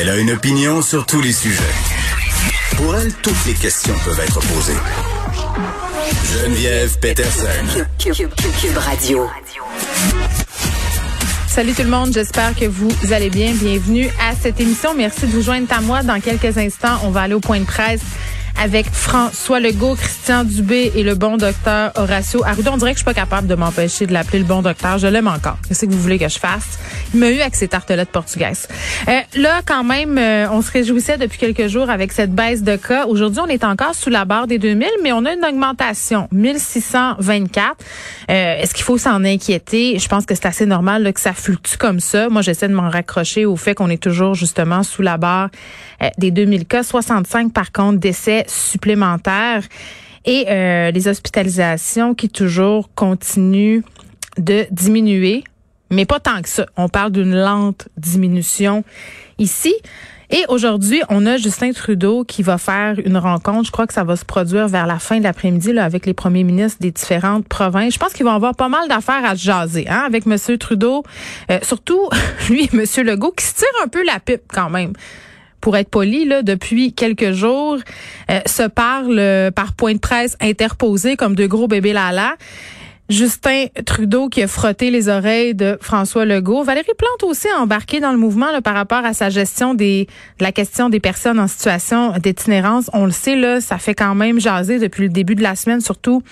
Elle a une opinion sur tous les sujets. Pour elle, toutes les questions peuvent être posées. Geneviève Peterson. Cube Radio. Salut tout le monde, j'espère que vous allez bien. Bienvenue à cette émission. Merci de vous joindre à moi. Dans quelques instants, on va aller au point de presse avec François Legault, Christian Dubé et le bon docteur Horacio Arruda. On dirait que je suis pas capable de m'empêcher de l'appeler le bon docteur. Je l'aime encore. Qu'est-ce que vous voulez que je fasse? Il m'a eu avec ses tartelettes portugaises. Euh, là, quand même, euh, on se réjouissait depuis quelques jours avec cette baisse de cas. Aujourd'hui, on est encore sous la barre des 2000, mais on a une augmentation. 1624. Euh, Est-ce qu'il faut s'en inquiéter? Je pense que c'est assez normal là, que ça fluctue comme ça. Moi, j'essaie de m'en raccrocher au fait qu'on est toujours justement sous la barre euh, des 2000 cas. 65, par contre, décès supplémentaires et euh, les hospitalisations qui toujours continuent de diminuer, mais pas tant que ça. On parle d'une lente diminution ici. Et aujourd'hui, on a Justin Trudeau qui va faire une rencontre. Je crois que ça va se produire vers la fin de l'après-midi avec les premiers ministres des différentes provinces. Je pense qu'ils vont avoir pas mal d'affaires à se jaser hein, avec Monsieur Trudeau, euh, surtout lui et Monsieur Legault qui se tire un peu la pipe quand même pour être poli, là, depuis quelques jours, euh, se parlent euh, par point de presse interposé comme deux gros bébés lala. Justin Trudeau qui a frotté les oreilles de François Legault. Valérie Plante aussi a embarqué dans le mouvement là, par rapport à sa gestion des, de la question des personnes en situation d'itinérance. On le sait, là, ça fait quand même jaser depuis le début de la semaine, surtout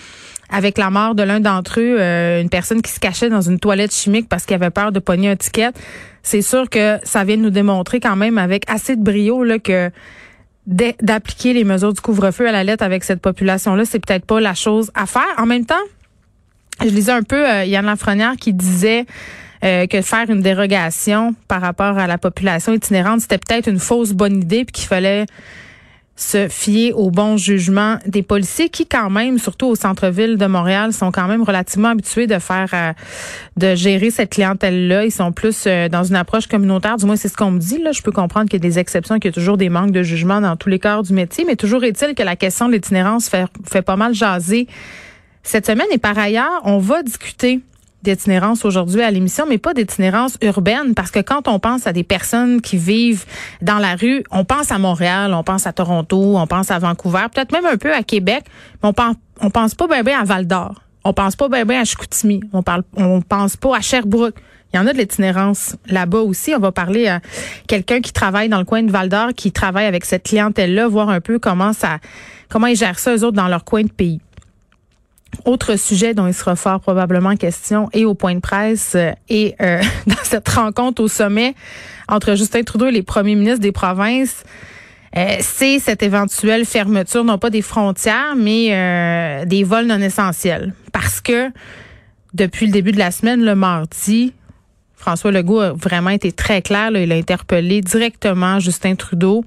avec la mort de l'un d'entre eux, euh, une personne qui se cachait dans une toilette chimique parce qu'il avait peur de pogner un ticket. C'est sûr que ça vient de nous démontrer quand même avec assez de brio là, que d'appliquer les mesures du couvre-feu à la lettre avec cette population-là, c'est peut-être pas la chose à faire. En même temps, je lisais un peu euh, Yann Lafrenière qui disait euh, que faire une dérogation par rapport à la population itinérante, c'était peut-être une fausse bonne idée, puis qu'il fallait se fier au bon jugement des policiers qui quand même, surtout au centre-ville de Montréal, sont quand même relativement habitués de faire, euh, de gérer cette clientèle-là. Ils sont plus euh, dans une approche communautaire. Du moins, c'est ce qu'on me dit. Là, je peux comprendre qu'il y a des exceptions, qu'il y a toujours des manques de jugement dans tous les corps du métier, mais toujours est-il que la question de l'itinérance fait, fait pas mal jaser cette semaine. Et par ailleurs, on va discuter d'itinérance aujourd'hui à l'émission, mais pas d'itinérance urbaine, parce que quand on pense à des personnes qui vivent dans la rue, on pense à Montréal, on pense à Toronto, on pense à Vancouver, peut-être même un peu à Québec, mais on pense, on pense pas bien bien à Val d'Or, on pense pas bien bien à Chicoutimi, on parle, on pense pas à Sherbrooke. Il y en a de l'itinérance là-bas aussi. On va parler à quelqu'un qui travaille dans le coin de Val d'Or, qui travaille avec cette clientèle-là, voir un peu comment ça, comment ils gèrent ça eux autres dans leur coin de pays. Autre sujet dont il sera fort probablement question et au point de presse euh, et euh, dans cette rencontre au sommet entre Justin Trudeau et les premiers ministres des provinces, euh, c'est cette éventuelle fermeture, non pas des frontières, mais des vols non essentiels. Parce que depuis le début de la semaine, le mardi, François Legault a vraiment été très clair. il a interpellé directement Justin Trudeau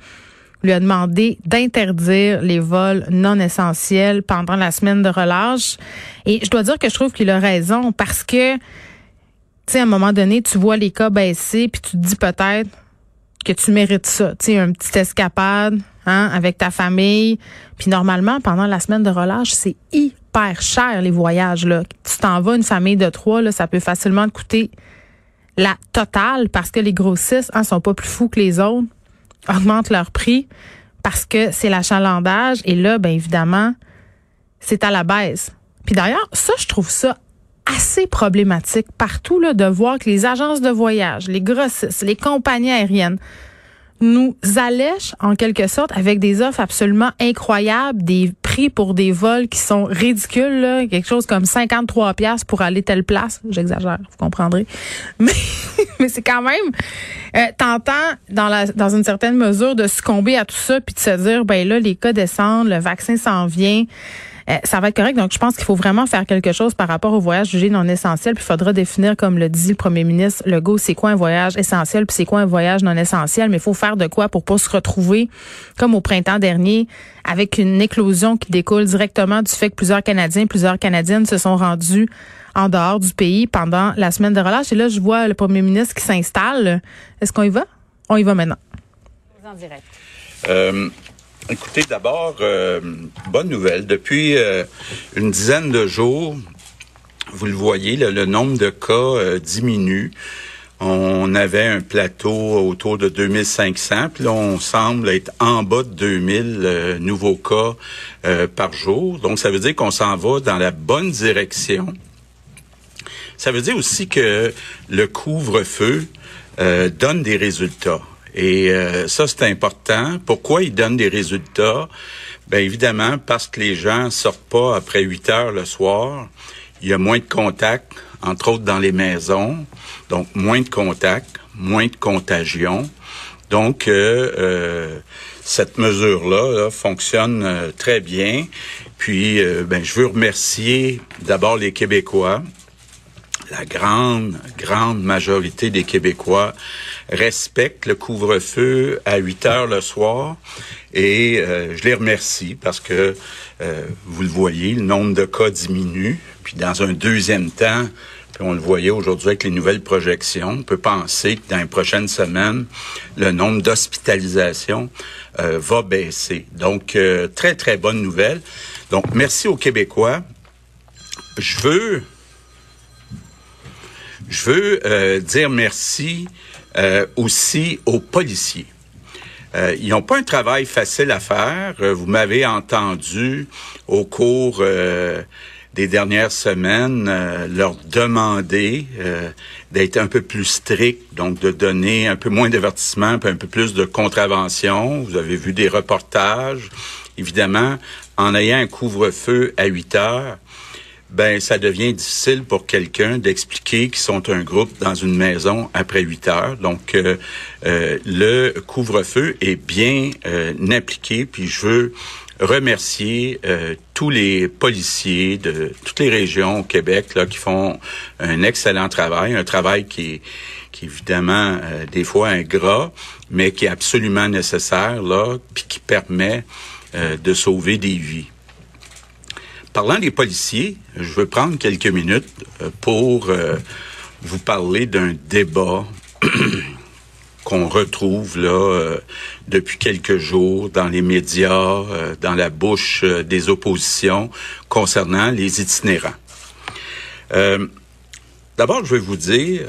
lui a demandé d'interdire les vols non essentiels pendant la semaine de relâche. Et je dois dire que je trouve qu'il a raison parce que, tu sais, à un moment donné, tu vois les cas baisser, puis tu te dis peut-être que tu mérites ça, tu sais, un petit escapade, hein, avec ta famille. Puis normalement, pendant la semaine de relâche, c'est hyper cher les voyages là. Tu t'en vas une famille de trois là, ça peut facilement te coûter la totale parce que les grossistes hein, sont pas plus fous que les autres augmentent leur prix parce que c'est l'achalandage. Et là, bien évidemment, c'est à la baisse. Puis d'ailleurs, ça, je trouve ça assez problématique partout là, de voir que les agences de voyage, les grossistes, les compagnies aériennes nous allèchent en quelque sorte avec des offres absolument incroyables, des prix pour des vols qui sont ridicules, quelque chose comme 53 pièces pour aller telle place. J'exagère, vous comprendrez. Mais, mais c'est quand même euh, tentant dans la dans une certaine mesure de succomber à tout ça puis de se dire ben là les cas descendent, le vaccin s'en vient. Euh, ça va être correct. Donc, je pense qu'il faut vraiment faire quelque chose par rapport au voyage jugé non essentiel. Puis, il faudra définir, comme le dit le premier ministre Legault, c'est quoi un voyage essentiel, puis c'est quoi un voyage non essentiel. Mais il faut faire de quoi pour pas se retrouver, comme au printemps dernier, avec une éclosion qui découle directement du fait que plusieurs Canadiens, plusieurs Canadiennes se sont rendus en dehors du pays pendant la semaine de relâche. Et là, je vois le premier ministre qui s'installe. Est-ce qu'on y va? On y va maintenant. En direct. Euh, écoutez, d'abord, euh, bonne nouvelle. Depuis euh, une dizaine de jours, vous le voyez, le, nombre de cas diminue. On avait un plateau autour de 2500, puis là, on semble être en bas de 2000 nouveaux cas par jour. Donc, ça veut dire qu'on s'en va dans la bonne direction. Ça veut dire aussi que le couvre-feu donne des résultats. Et euh, ça, c'est important. Pourquoi il donne des résultats? Bien évidemment, parce que les gens sortent pas après 8 heures le soir. Il y a moins de contacts, entre autres dans les maisons. Donc, moins de contacts, moins de contagion. Donc, euh, euh cette mesure-là fonctionne euh, très bien. Puis, ben, je veux remercier d'abord les Québécois la grande, grande majorité des Québécois respectent le couvre-feu à 8 heures le soir. Et euh, je les remercie parce que, euh, vous le voyez, le nombre de cas diminue. Puis dans un deuxième temps, puis on le voyait aujourd'hui avec les nouvelles projections, on peut penser que dans les prochaines semaines, le nombre d'hospitalisations euh, va baisser. Donc, très, très bonne nouvelle. Donc, merci aux Québécois. Je veux je veux dire merci euh, aussi aux policiers. Euh, ils n'ont pas un travail facile à faire. vous m'avez entendu au cours des dernières semaines leur demander d'être un peu plus strict, donc de donner un peu moins d'avertissement, un peu plus de contraventions. Vous avez vu des reportages. Évidemment, en ayant un couvre-feu à 8 heures, ben ça devient difficile pour quelqu'un d'expliquer qu'ils sont un groupe dans une maison après 8 heures. Donc euh, euh, le couvre-feu est bien euh, appliqué, puis je veux remercier tous les policiers de toutes les régions au Québec là qui font un excellent travail, un travail qui est qui évidemment des fois ingrat, mais qui est absolument nécessaire là, puis qui permet de sauver des vies. Parlant des policiers, je veux prendre quelques minutes euh, pour euh, vous parler d'un débat qu'on retrouve là euh, depuis quelques jours dans les médias, dans la bouche des oppositions concernant les itinérants. D'abord, je vais vous dire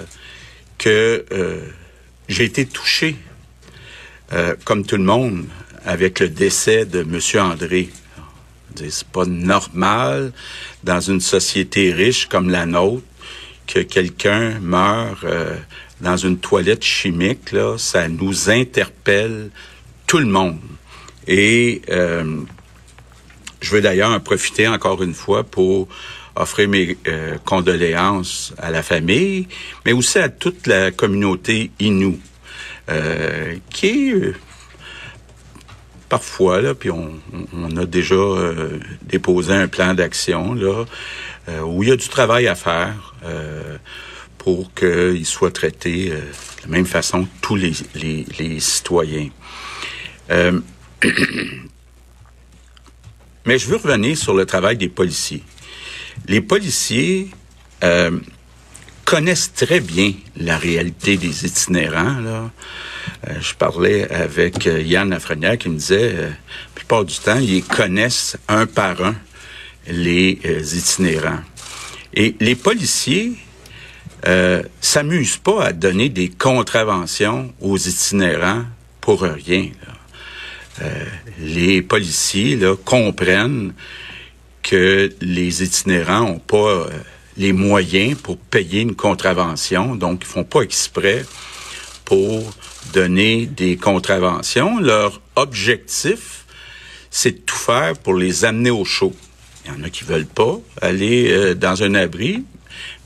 que j'ai été touché, comme tout le monde, avec le décès de M. André c'est pas normal dans une société riche comme la nôtre que quelqu'un meure euh, dans une toilette chimique. Là, ça nous interpelle tout le monde. Et euh, je veux d'ailleurs en profiter encore une fois pour offrir mes euh, condoléances à la famille, mais aussi à toute la communauté Innu, qui est parfois, là, puis on, a déjà euh, déposé un plan d'action euh, où il y a du travail à faire euh, pour qu'il soit traité de la même façon que tous les, les citoyens. mais je veux revenir sur le travail des policiers. Les policiers connaissent très bien la réalité des itinérants. Là. Euh, je parlais avec euh, Yann Lafrenière qui me disait, euh, la plupart du temps, ils connaissent un par un les itinérants. Et les policiers euh, s'amusent pas à donner des contraventions aux itinérants pour rien. les policiers là, comprennent que les itinérants ont pas les moyens pour payer une contravention, donc ils font pas exprès pour donner des contraventions. Leur objectif, c'est de tout faire pour les amener au chaud. Il y en a qui veulent pas aller euh, dans un abri,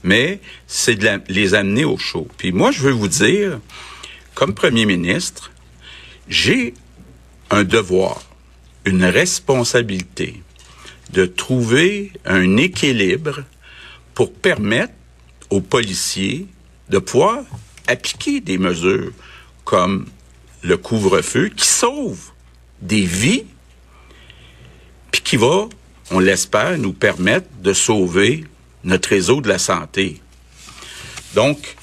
mais c'est de les amener au chaud. Puis moi, je veux vous dire, comme premier ministre, j'ai un devoir, une responsabilité de trouver un équilibre pour permettre aux policiers de pouvoir appliquer des mesures comme le couvre-feu qui sauve des vies, puis qui va, on l'espère, nous permettre de sauver notre réseau de la santé. Donc,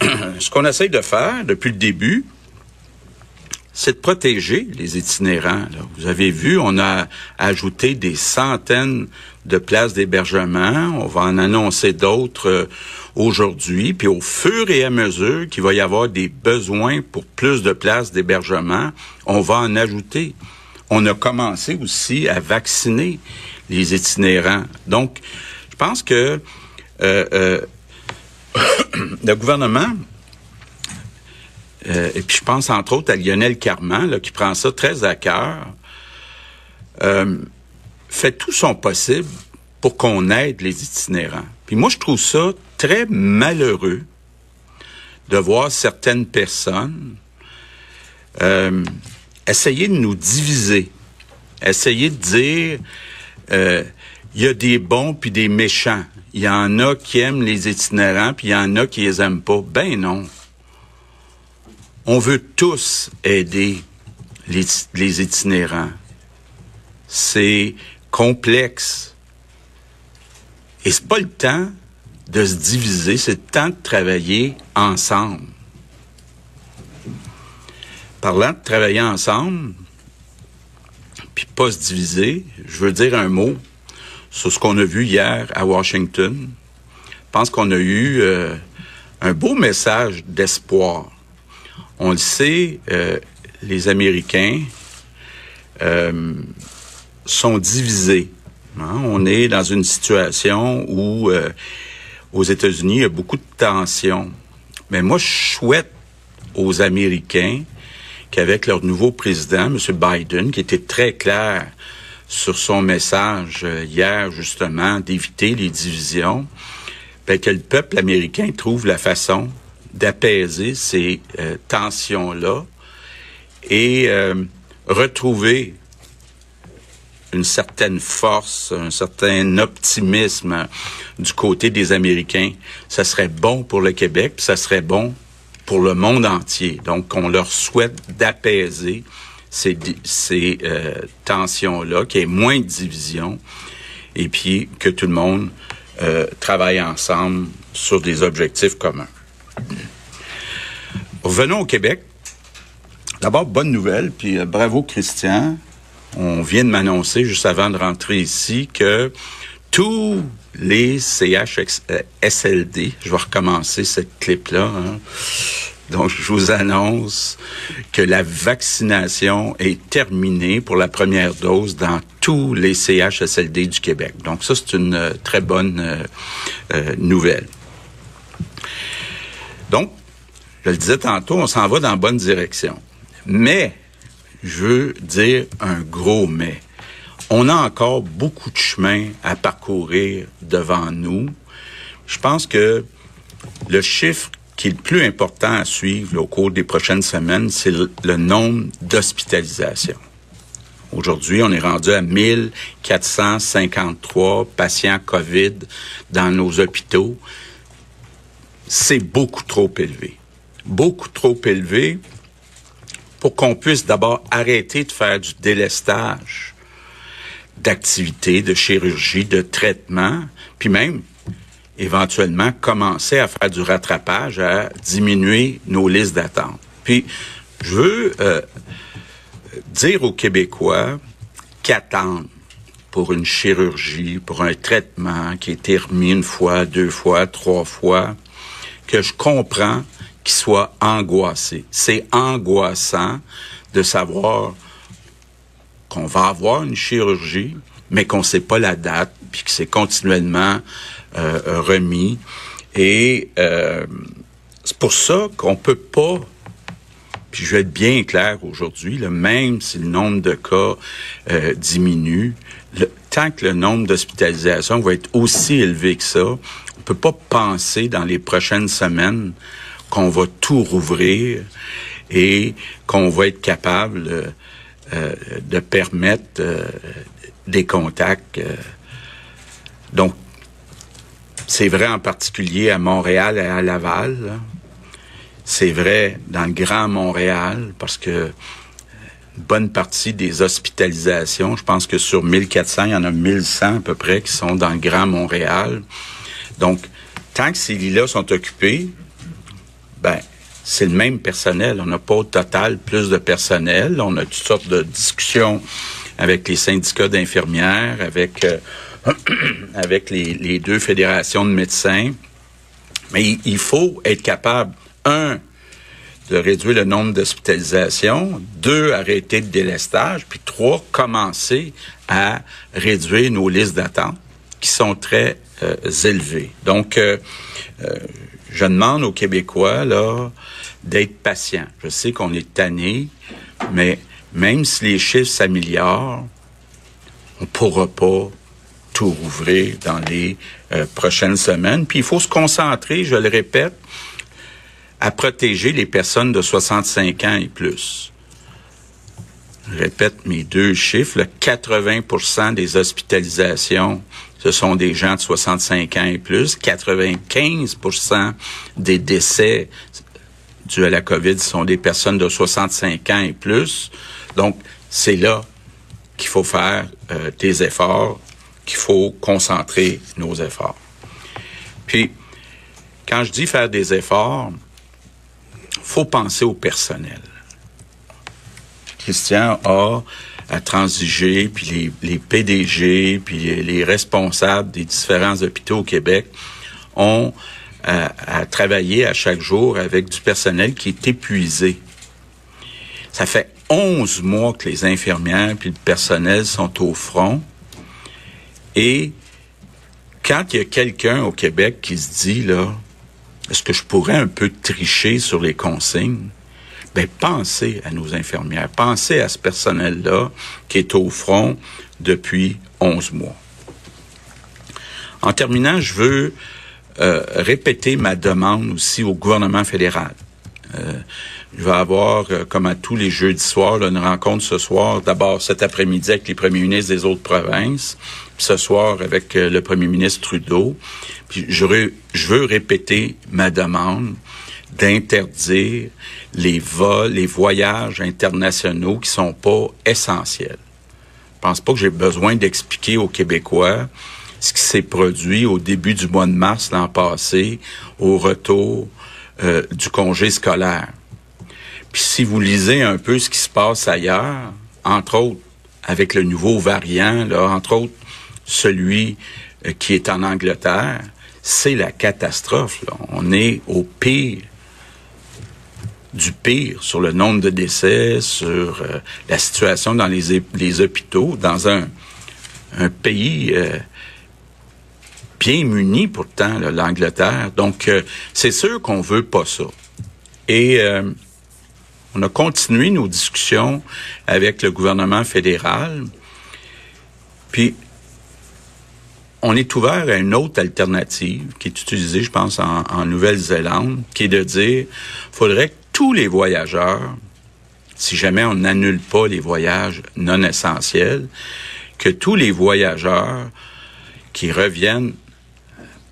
ce qu'on essaye de faire depuis le début, c'est de protéger les itinérants. Vous avez vu, on a ajouté des centaines de places d'hébergement. On va en annoncer d'autres euh, aujourd'hui. Puis au fur et à mesure qu'il va y avoir des besoins pour plus de places d'hébergement, on va en ajouter. On a commencé aussi à vacciner les itinérants. Donc, je pense que euh, euh, le gouvernement euh, et puis je pense entre autres à Lionel Carman, là, qui prend ça très à cœur, euh, fait tout son possible pour qu'on aide les itinérants. Puis moi, je trouve ça très malheureux de voir certaines personnes euh, essayer de nous diviser, essayer de dire euh, il y a des bons puis des méchants. Il y en a qui aiment les itinérants puis il y en a qui les aiment pas. Ben non. On veut tous aider les, itinérants. C'est complexe. Et c'est pas le temps de se diviser, c'est le temps de travailler ensemble. Parlant de travailler ensemble, puis pas se diviser, je veux dire un mot sur ce qu'on a vu hier à Washington. Je pense qu'on a eu euh, un beau message d'espoir on le sait, euh, les Américains euh, sont divisés. Hein. On est dans une situation où euh, aux États-Unis, il y a beaucoup de tensions. Mais moi, je souhaite aux Américains qu'avec leur nouveau président, M. Biden, qui était très clair sur son message hier, justement, d'éviter les divisions, ben, que le peuple américain trouve la façon d'apaiser ces euh, tensions-là et euh, retrouver une certaine force, un certain optimisme du côté des Américains. Ça serait bon pour le Québec, ça serait bon pour le monde entier. Donc, on leur souhaite d'apaiser ces, ces euh, tensions-là, qu'il y ait moins de divisions, et puis que tout le monde travaille ensemble sur des objectifs communs. Revenons au Québec. D'abord, bonne nouvelle, puis euh, bravo Christian. On vient de m'annoncer juste avant de rentrer ici que tous les CHSLD, je vais recommencer cette clip-là, hein. donc je vous annonce que la vaccination est terminée pour la première dose dans tous les CHSLD du Québec. Donc ça, c'est une euh, très bonne euh, nouvelle. Donc, je le disais tantôt, on s'en va dans la bonne direction. Mais, je veux dire un gros mais. On a encore beaucoup de chemin à parcourir devant nous. Je pense que le chiffre qui est le plus important à suivre au cours des prochaines semaines, c'est le, le, nombre d'hospitalisations. Aujourd'hui, on est rendu à 1453 patients COVID dans nos hôpitaux. C'est beaucoup trop élevé beaucoup trop élevé pour qu'on puisse d'abord arrêter de faire du délestage d'activités, de chirurgie, de traitement, puis même éventuellement commencer à faire du rattrapage, à diminuer nos listes d'attente. Puis, je veux euh, dire aux Québécois qu'attendre pour une chirurgie, pour un traitement qui été remis une fois, deux fois, trois fois, que je comprends qui soit angoissé. C'est angoissant de savoir qu'on va avoir une chirurgie, mais qu'on ne sait pas la date, puis que c'est continuellement euh, remis. Et euh, c'est pour ça qu'on peut pas puis je vais être bien clair aujourd'hui, même si le nombre de cas euh, diminue, tant que le nombre d'hospitalisations va être aussi élevé que ça, peut pas penser dans les prochaines semaines qu'on va tout rouvrir et qu'on va être capable euh, de permettre euh, des contacts. donc, c'est vrai en particulier à Montréal et à Laval. C'est vrai dans le Grand Montréal parce que une bonne partie des hospitalisations, je pense que sur 1400, il y en a 1100 à peu près qui sont dans le Grand Montréal. Donc, tant que ces lits-là sont occupés, ben, c'est le même personnel. On n'a pas au total plus de personnel. On a toutes sortes de discussions avec les syndicats d'infirmières, avec euh, avec les, deux fédérations de médecins. Mais il, faut être capable, un, de réduire le nombre d'hospitalisations, deux, arrêter le délestage, puis trois, commencer à réduire nos listes d'attente qui sont très euh, élevées. Donc, euh, euh, je demande aux Québécois là d'être patients. Je sais qu'on est tanné, mais même si les chiffres s'améliorent, on pourra pas tout rouvrir dans les prochaines semaines. Puis il faut se concentrer, je le répète, à protéger les personnes de 65 ans et plus. Je répète mes deux chiffres. 80% des hospitalisations, ce sont des gens de 65 ans et plus. 95% des décès dus à la COVID sont des personnes de 65 ans et plus. Donc, c'est là qu'il faut faire euh, des efforts qu'il faut concentrer nos efforts. Puis, quand je dis faire des efforts, faut penser au personnel. Christian a à transiger, puis les, PDG, puis les, responsables des différents hôpitaux au Québec ont à, à, travailler à chaque jour avec du personnel qui est épuisé. Ça fait 11 mois que les infirmières puis le personnel sont au front. Et quand il y a quelqu'un au Québec qui se dit, là, est-ce que je pourrais un peu tricher sur les consignes? Ben, pensez à nos infirmières, pensez à ce personnel-là qui est au front depuis 11 mois. En terminant, je veux euh, répéter ma demande aussi au gouvernement fédéral. Euh, il va avoir, euh, comme à tous les jeudis soirs, une rencontre ce soir, d'abord cet après-midi avec les premiers ministres des autres provinces, puis ce soir avec euh, le premier ministre Trudeau. Puis je, je veux répéter ma demande d'interdire les vols, les voyages internationaux qui sont pas essentiels. Je pense pas que j'ai besoin d'expliquer aux Québécois ce qui s'est produit au début du mois de mars l'an passé au retour euh, du congé scolaire. Puis si vous lisez un peu ce qui se passe ailleurs, entre autres avec le nouveau variant, là, entre autres celui euh, qui est en Angleterre, c'est la catastrophe. Là. On est au pire du pire sur le nombre de décès, sur euh, la situation dans les, hôpitaux, dans un, pays euh, bien muni pourtant, l'Angleterre. Donc, c'est sûr qu'on veut pas ça. Et on a continué nos discussions avec le gouvernement fédéral. Puis, on est ouvert à une autre alternative qui est utilisée, je pense, en, Nouvelle-Zélande, qui est de dire, faudrait que tous les voyageurs, si jamais on n'annule pas les voyages non essentiels, que tous les voyageurs qui reviennent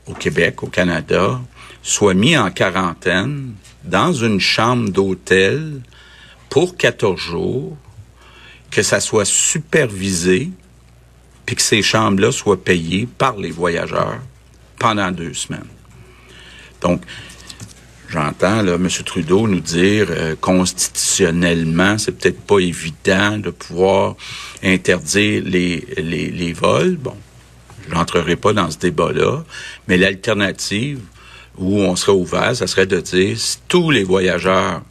au Québec, au Canada, soient mis en quarantaine dans une chambre d'hôtel pour 14 jours, que ça soit supervisé, puis que ces chambres-là soient payées par les voyageurs pendant deux semaines. Donc, j'entends M. Trudeau nous dire euh, constitutionnellement, c'est peut-être pas évident de pouvoir interdire les, les, les vols. Bon, je n'entrerai pas dans ce débat-là, mais l'alternative où on serait ouvert, ça serait de dire si tous les voyageurs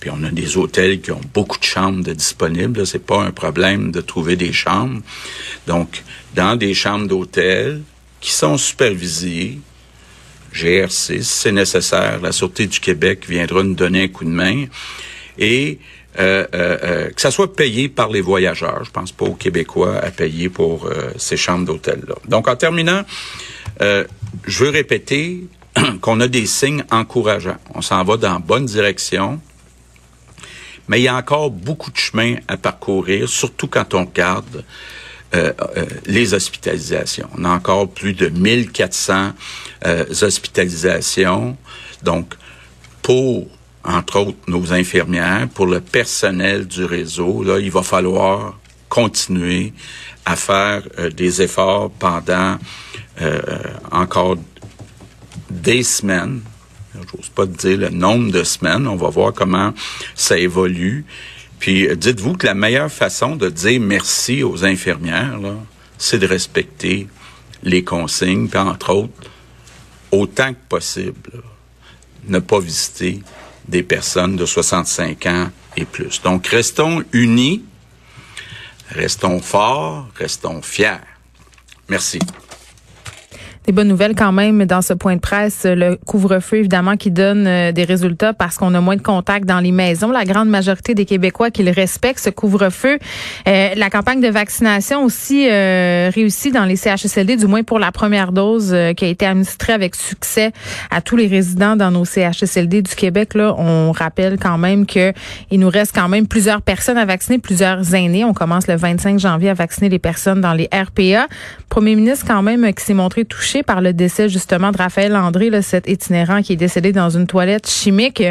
puis on a des hôtels qui ont beaucoup de chambres disponibles. C'est pas un problème de trouver des chambres. Donc, dans des chambres d'hôtel qui sont supervisées, GRC, si c'est nécessaire, la Sûreté du Québec viendra nous donner un coup de main. Et euh, euh, euh, que ça soit payé par les voyageurs. Je pense pas aux Québécois à payer pour ces chambres d'hôtel-là. Donc, en terminant, je veux répéter qu'on a des signes encourageants. On s'en va dans la bonne direction. mais il y a encore beaucoup de chemin à parcourir, surtout quand on regarde euh, euh, les hospitalisations. On a encore plus de 1400 euh, hospitalisations. Donc, pour, entre autres, nos infirmières, pour le personnel du réseau, là, il va falloir continuer à faire des efforts pendant encore des semaines. J'ose pas dire le nombre de semaines. On va voir comment ça évolue. Puis euh, dites-vous que la meilleure façon de dire merci aux infirmières, c'est de respecter les consignes, entre autres, autant que possible, ne pas visiter des personnes de 65 ans et plus. Donc, restons unis, restons forts, restons fiers. Merci. Des bonnes nouvelles quand même dans ce point de presse. Le couvre-feu, évidemment, qui donne euh, des résultats parce qu'on a moins de contacts dans les maisons. La grande majorité des Québécois qui le respectent, ce couvre-feu. Euh, la campagne de vaccination aussi euh, réussie dans les CHSLD, du moins pour la première dose qui a été administrée avec succès à tous les résidents dans nos CHSLD du Québec. Là, on rappelle quand même que il nous reste quand même plusieurs personnes à vacciner, plusieurs aînés. On commence le 25 janvier à vacciner les personnes dans les RPA. Premier ministre quand même qui s'est montré touché par le décès justement de Raphaël André, là, cet itinérant qui est décédé dans une toilette chimique,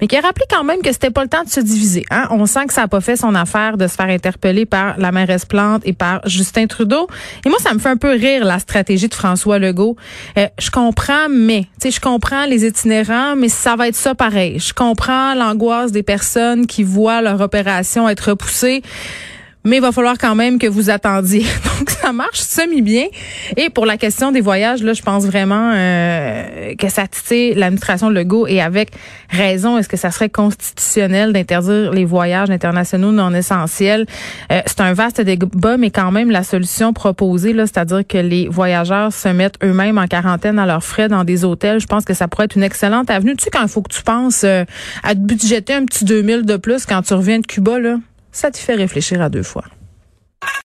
mais qui a rappelé quand même que c'était pas le temps de se diviser. Hein? On sent que ça a pas fait son affaire de se faire interpeller par la mairesse Plante et par Justin Trudeau. Et moi, ça me fait un peu rire la stratégie de François Legault. Euh, je comprends, mais tu sais, je comprends les itinérants, mais ça va être ça pareil. Je comprends l'angoisse des personnes qui voient leur opération être repoussée mais il va falloir quand même que vous attendiez. Donc ça marche semi-bien. Et pour la question des voyages, là, je pense vraiment euh, que ça titille l'administration Legault et avec raison. Est-ce que ça serait constitutionnel d'interdire les voyages internationaux non essentiels? Euh, C'est un vaste débat, mais quand même la solution proposée, là, c'est-à-dire que les voyageurs se mettent eux-mêmes en quarantaine à leurs frais dans des hôtels. Je pense que ça pourrait être une excellente avenue. Tu sais quand il faut que tu penses euh, à te budgéter un petit 2000 de plus quand tu reviens de Cuba là ça te fait réfléchir à deux fois.